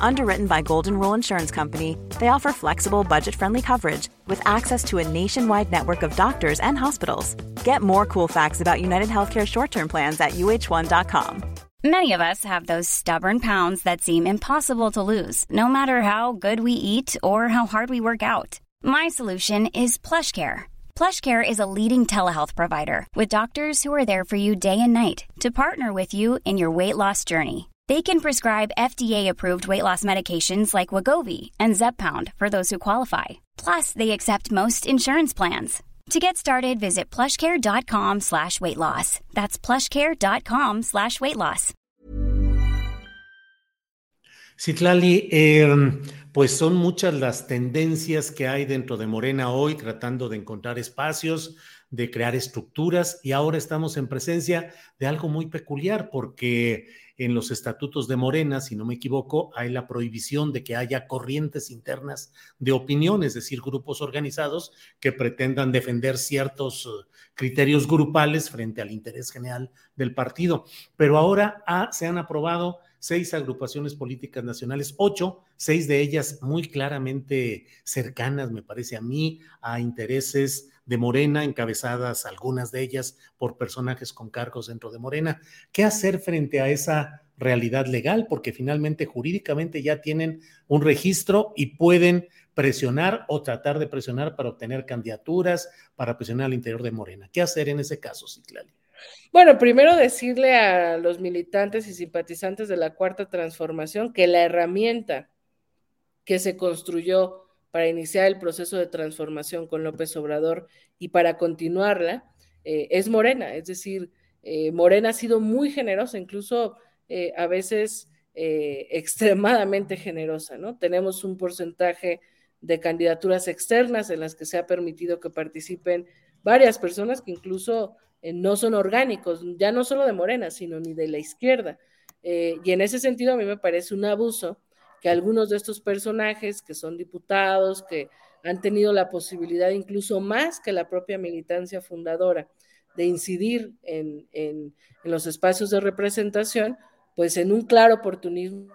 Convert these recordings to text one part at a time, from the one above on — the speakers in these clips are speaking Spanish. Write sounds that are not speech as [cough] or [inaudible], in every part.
Underwritten by Golden Rule Insurance Company, they offer flexible, budget friendly coverage with access to a nationwide network of doctors and hospitals. Get more cool facts about United Healthcare short term plans at uh1.com. Many of us have those stubborn pounds that seem impossible to lose, no matter how good we eat or how hard we work out. My solution is PlushCare PlushCare is a leading telehealth provider with doctors who are there for you day and night to partner with you in your weight loss journey. They can prescribe FDA-approved weight loss medications like Wagovi and Zepbound for those who qualify. Plus, they accept most insurance plans. To get started, visit plushcare.com slash weight loss. That's plushcare.com slash weight loss. Citlali, eh, pues son muchas las tendencias que hay dentro de Morena hoy, tratando de encontrar espacios, de crear estructuras, y ahora estamos en presencia de algo muy peculiar, porque en los estatutos de Morena, si no me equivoco, hay la prohibición de que haya corrientes internas de opinión, es decir, grupos organizados que pretendan defender ciertos eh, criterios grupales frente al interés general del partido. Pero ahora ah, se han aprobado seis agrupaciones políticas nacionales, ocho, seis de ellas muy claramente cercanas, me parece a mí, a intereses de Morena, encabezadas algunas de ellas por personajes con cargos dentro de Morena. ¿Qué hacer frente a esa realidad legal? Porque finalmente jurídicamente ya tienen un registro y pueden presionar o tratar de presionar para obtener candidaturas, para presionar al interior de Morena. ¿Qué hacer en ese caso, Citlali? Bueno, primero decirle a los militantes y simpatizantes de la Cuarta Transformación que la herramienta que se construyó para iniciar el proceso de transformación con López Obrador y para continuarla eh, es Morena. Es decir, eh, Morena ha sido muy generosa, incluso eh, a veces [laughs] extremadamente generosa, ¿no? Tenemos un porcentaje de candidaturas externas en las que se ha permitido que participen varias personas que incluso no son orgánicos, ya no solo de Morena, sino ni de la izquierda. Y en ese sentido a mí me parece un abuso que algunos de estos personajes que son diputados, que han tenido la posibilidad incluso más que la propia militancia fundadora de incidir en, en los espacios de representación, pues en un claro oportunismo,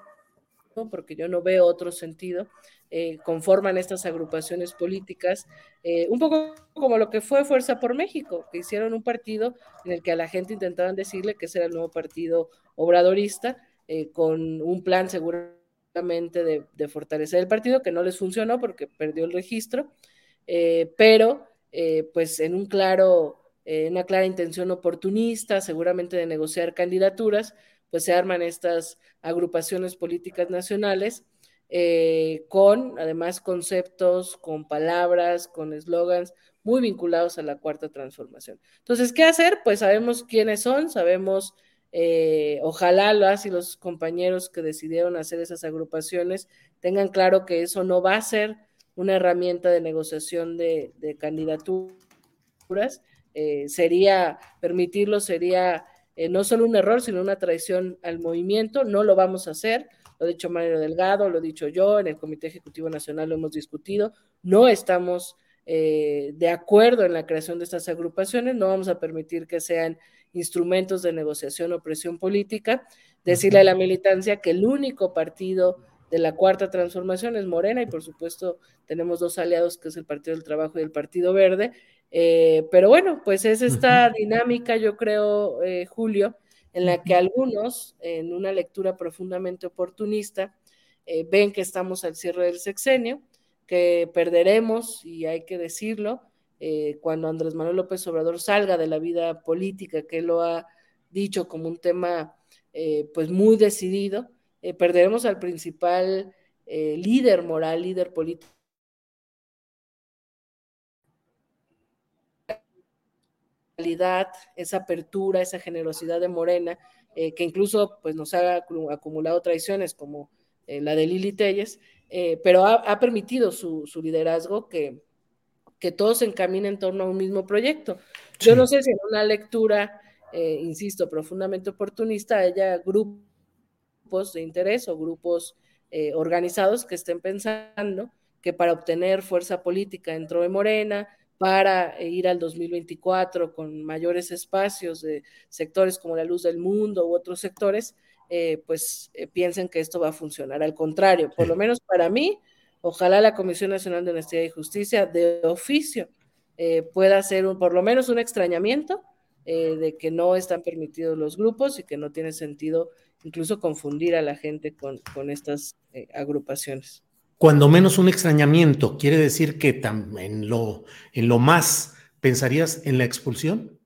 porque yo no veo otro sentido, eh, conforman estas agrupaciones políticas, eh, un poco como lo que fue Fuerza por México, que hicieron un partido en el que a la gente intentaban decirle que ese era el nuevo partido obradorista, eh, con un plan de, fortalecer el partido, que no les funcionó porque perdió el registro, pero pues en un claro, una clara intención oportunista, seguramente de negociar candidaturas, pues se arman estas agrupaciones políticas nacionales eh, con además conceptos, con palabras, con eslogans muy vinculados a la cuarta transformación. Entonces, ¿qué hacer? Pues sabemos quiénes son, sabemos, eh, ojalá las y los compañeros que decidieron hacer esas agrupaciones tengan claro que eso no va a ser una herramienta de negociación de, candidaturas. Eh, sería, permitirlo sería no solo un error, sino una traición al movimiento, no lo vamos a hacer lo ha dicho Mario Delgado, lo he dicho yo, en el Comité Ejecutivo Nacional lo hemos discutido, no estamos eh, de acuerdo en la creación de estas agrupaciones, no vamos a permitir que sean instrumentos de negociación o presión política, decirle a la militancia que el único partido de la cuarta transformación es Morena y por supuesto tenemos dos aliados que es el Partido del Trabajo y el Partido Verde, eh, pero bueno, pues es esta dinámica, yo creo, eh, Julio, en la que algunos, en una lectura profundamente oportunista, eh, ven que estamos al cierre del sexenio, que perderemos, y hay que decirlo, eh, cuando Andrés Manuel López Obrador salga de la vida política, que lo ha dicho como un tema eh, pues muy decidido, perderemos al principal líder moral, líder político. Esa apertura, esa generosidad de Morena, eh, que incluso pues, nos ha acumulado traiciones como eh, la de Lili Telles, pero ha, permitido su, liderazgo que, que todos se encaminen en torno a un mismo proyecto. Yo no sé si en una lectura, insisto, profundamente oportunista, haya grupos de interés o grupos organizados que estén pensando que para obtener fuerza política dentro de Morena, para ir al 2024 con mayores espacios de sectores como la luz del mundo u otros sectores, eh, pues eh, piensen que esto va a funcionar. Al contrario, por lo menos para mí, ojalá la Comisión Nacional de Honestidad y Justicia de oficio eh, pueda hacer un, por lo menos un extrañamiento de que no están permitidos los grupos y que no tiene sentido incluso confundir a la gente con, con estas agrupaciones cuando menos un extrañamiento, ¿quiere decir que en lo, en lo más pensarías en la expulsión?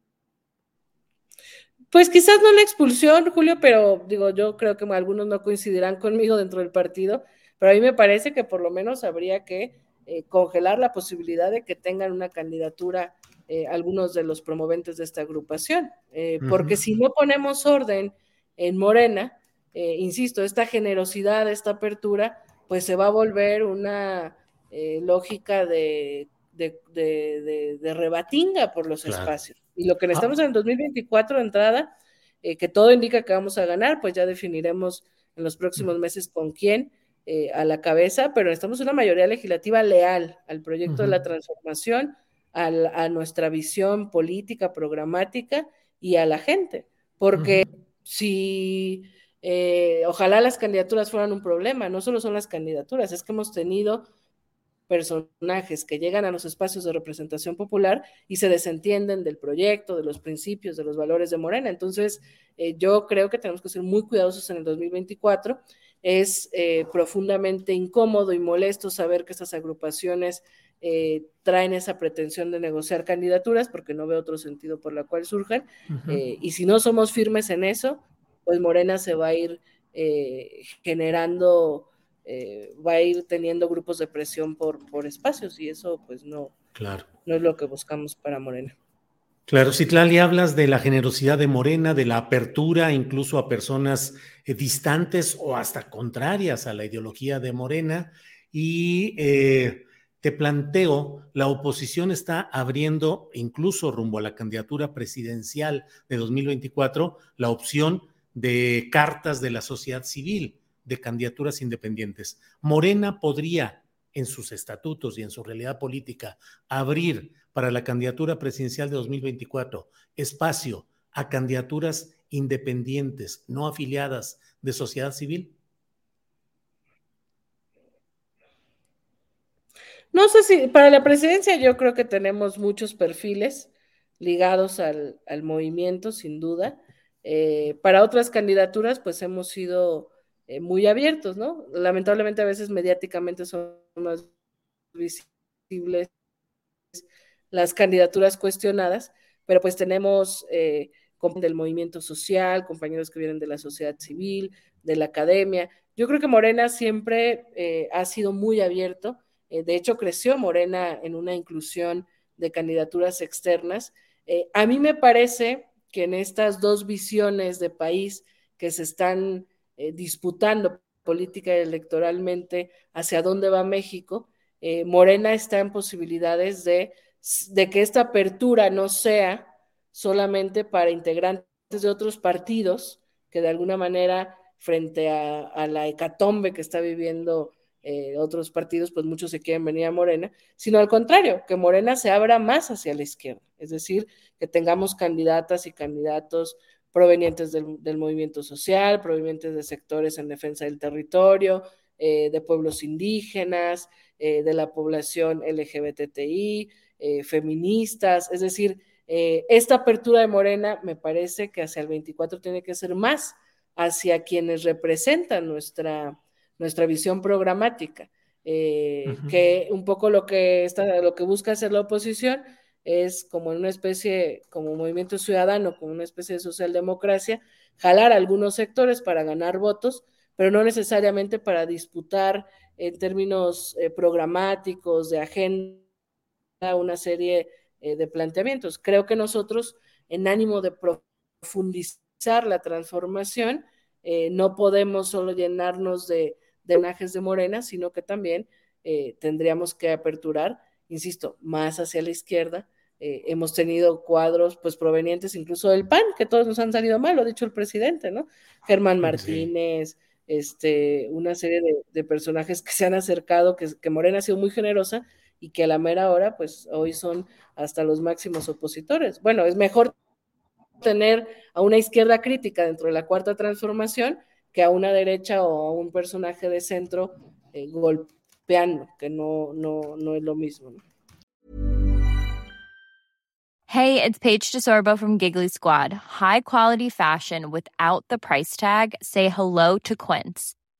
Pues quizás no la expulsión, Julio, pero digo, yo creo que algunos no coincidirán conmigo dentro del partido, pero a mí me parece que por lo menos habría que eh, congelar la posibilidad de que tengan una candidatura eh, algunos de los promoventes de esta agrupación, eh, porque si no ponemos orden en Morena, insisto, esta generosidad, esta apertura, pues se va a volver una lógica de, de, rebatinga por los espacios. Y lo que ah. necesitamos en el 2024 de entrada, que todo indica que vamos a ganar, pues ya definiremos en los próximos meses con quién eh, a la cabeza, pero necesitamos una mayoría legislativa leal al proyecto de la transformación, a nuestra visión política, programática y a la gente. Porque si eh, ojalá las candidaturas fueran un problema, no solo son las candidaturas, es que hemos tenido personajes que llegan a los espacios de representación popular y se desentienden del proyecto, de los principios, de los valores de Morena. Entonces, eh, yo creo que tenemos que ser muy cuidadosos en el 2024. Es eh, profundamente incómodo y molesto saber que estas agrupaciones traen esa pretensión de negociar candidaturas, porque no veo otro sentido por la cual surjan. y si no somos firmes en eso, pues Morena se va a ir eh, generando, eh, va a ir teniendo grupos de presión por, por espacios y eso pues no, claro. no es lo que buscamos para Morena. Claro, Citlali, hablas de la generosidad de Morena, de la apertura incluso a personas eh, distantes o hasta contrarias a la ideología de Morena y te planteo, la oposición está abriendo incluso rumbo a la candidatura presidencial de 2024 la opción de cartas de la sociedad civil, de candidaturas independientes. Morena podría, en sus estatutos y en su realidad política, abrir para la candidatura presidencial de 2024 espacio a candidaturas independientes, no afiliadas de sociedad civil? No sé si para la presidencia yo creo que tenemos muchos perfiles ligados al, al movimiento, sin duda. Eh, para otras candidaturas, pues hemos sido eh, muy abiertos, ¿no? Lamentablemente a veces mediáticamente son más visibles las candidaturas cuestionadas, pero pues tenemos eh, del movimiento social, compañeros que vienen de la sociedad civil, de la academia. Yo creo que Morena siempre ha sido muy abierto. de hecho, creció Morena en una inclusión de candidaturas externas. a mí me parece que en estas dos visiones de país que se están eh, disputando política y electoralmente hacia dónde va México, eh, Morena está en posibilidades de, de que esta apertura no sea solamente para integrantes de otros partidos que de alguna manera frente a, la hecatombe que está viviendo eh, otros partidos, pues muchos se quieren venir a Morena, sino al contrario, que Morena se abra más hacia la izquierda, es decir, que tengamos candidatas y candidatos provenientes del, movimiento social, provenientes de sectores en defensa del territorio, eh, de pueblos indígenas, eh, de la población LGBTI, eh, feministas, es decir, esta apertura de Morena me parece que hacia el 24 tiene que ser más hacia quienes representan nuestra, nuestra visión programática, que un poco lo que, está, lo que busca hacer la oposición es como una especie, como movimiento ciudadano, como una especie de socialdemocracia, jalar algunos sectores para ganar votos, pero no necesariamente para disputar en términos eh, programáticos, de agenda, una serie eh, de planteamientos. Creo que nosotros, en ánimo de profundizar la transformación, eh, no podemos solo llenarnos de, de najes de Morena, sino que también eh, tendríamos que aperturar, insisto, más hacia la izquierda. Hemos tenido cuadros pues provenientes incluso del PAN, que todos nos han salido mal, lo ha dicho el presidente, ¿no? Germán Martínez, este, una serie de, personajes que se han acercado, que, que Morena ha sido muy generosa y que a la mera hora, pues hoy son hasta los máximos opositores. Bueno, es mejor tener a una izquierda crítica dentro de la cuarta transformación que a una derecha o a un personaje de centro eh, golpeando, que no, no, no es lo mismo. Hey, it's Paige DeSorbo from Giggly Squad. High quality fashion without the price tag. Say hello to Quince.